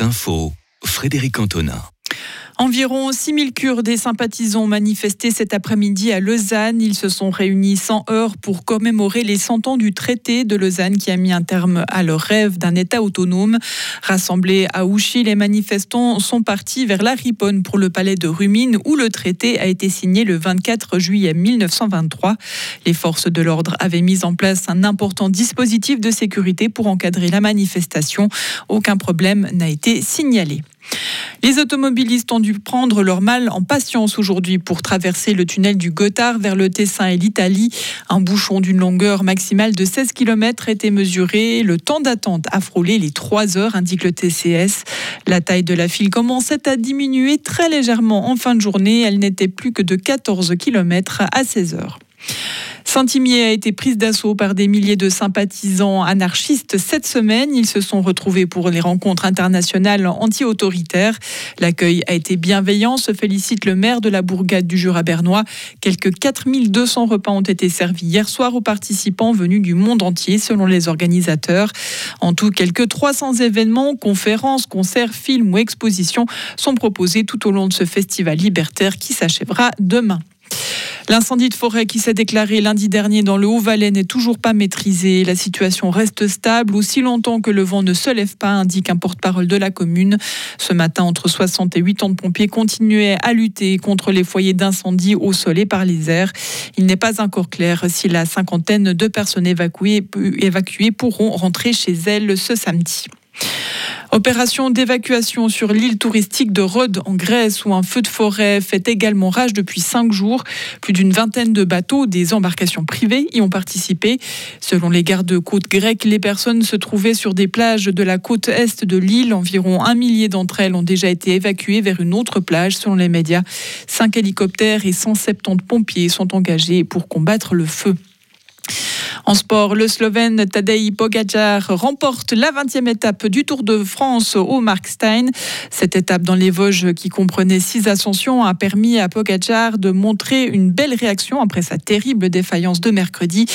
Infos, Frédéric Antonin. Environ 6000 Kurdes et sympathisants ont manifesté cet après-midi à Lausanne. Ils se sont réunis sans heure pour commémorer les 100 ans du traité de Lausanne qui a mis un terme à leur rêve d'un État autonome. Rassemblés à Ouchy, les manifestants sont partis vers la Riponne pour le palais de Rumine où le traité a été signé le 24 juillet 1923. Les forces de l'ordre avaient mis en place un important dispositif de sécurité pour encadrer la manifestation. Aucun problème n'a été signalé. Les automobilistes ont dû prendre leur mal en patience aujourd'hui pour traverser le tunnel du Gothard vers le Tessin et l'Italie. Un bouchon d'une longueur maximale de 16 km était mesuré. Le temps d'attente a frôlé les 3 heures, indique le TCS. La taille de la file commençait à diminuer très légèrement en fin de journée. Elle n'était plus que de 14 km à 16 heures. Saint-Imier a été prise d'assaut par des milliers de sympathisants anarchistes cette semaine. Ils se sont retrouvés pour les rencontres internationales anti-autoritaires. L'accueil a été bienveillant, se félicite le maire de la bourgade du Jura bernois. Quelques 4200 repas ont été servis hier soir aux participants venus du monde entier, selon les organisateurs. En tout, quelques 300 événements, conférences, concerts, films ou expositions sont proposés tout au long de ce festival libertaire qui s'achèvera demain. L'incendie de forêt qui s'est déclaré lundi dernier dans le Haut-Valais n'est toujours pas maîtrisé. La situation reste stable aussi longtemps que le vent ne se lève pas, indique un porte-parole de la commune. Ce matin, entre 60 et 80 pompiers continuaient à lutter contre les foyers d'incendie au sol et par les airs. Il n'est pas encore clair si la cinquantaine de personnes évacuées, évacuées pourront rentrer chez elles ce samedi. Opération d'évacuation sur l'île touristique de Rhodes en Grèce où un feu de forêt fait également rage depuis cinq jours. Plus d'une vingtaine de bateaux, des embarcations privées y ont participé. Selon les gardes-côtes grecs, les personnes se trouvaient sur des plages de la côte est de l'île. Environ un millier d'entre elles ont déjà été évacuées vers une autre plage selon les médias. Cinq hélicoptères et 170 pompiers sont engagés pour combattre le feu. En sport, le Slovène Tadej Pogacar remporte la 20e étape du Tour de France au Markstein. Cette étape dans les Vosges qui comprenait six ascensions a permis à Pogacar de montrer une belle réaction après sa terrible défaillance de mercredi.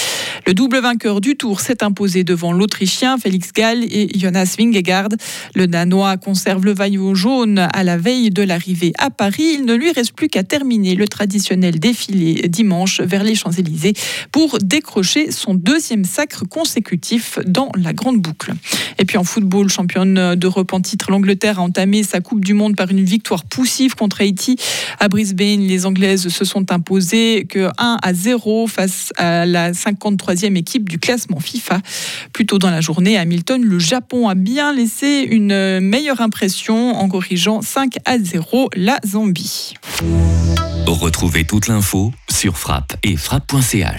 Le double vainqueur du Tour s'est imposé devant l'Autrichien Félix Gall et Jonas Vingegaard. Le Danois conserve le maillot jaune à la veille de l'arrivée à Paris. Il ne lui reste plus qu'à terminer le traditionnel défilé dimanche vers les Champs-Élysées pour décrocher son deuxième sacre consécutif dans la grande boucle. Et puis en football, championne d'Europe en titre, l'Angleterre a entamé sa Coupe du Monde par une victoire poussive contre Haïti. À Brisbane, les Anglaises se sont imposées que 1 à 0 face à la 53e équipe du classement FIFA. Plus tôt dans la journée, à Hamilton, le Japon a bien laissé une meilleure impression en corrigeant 5 à 0 la Zambie. Retrouvez toute l'info sur frappe et frappe.ch.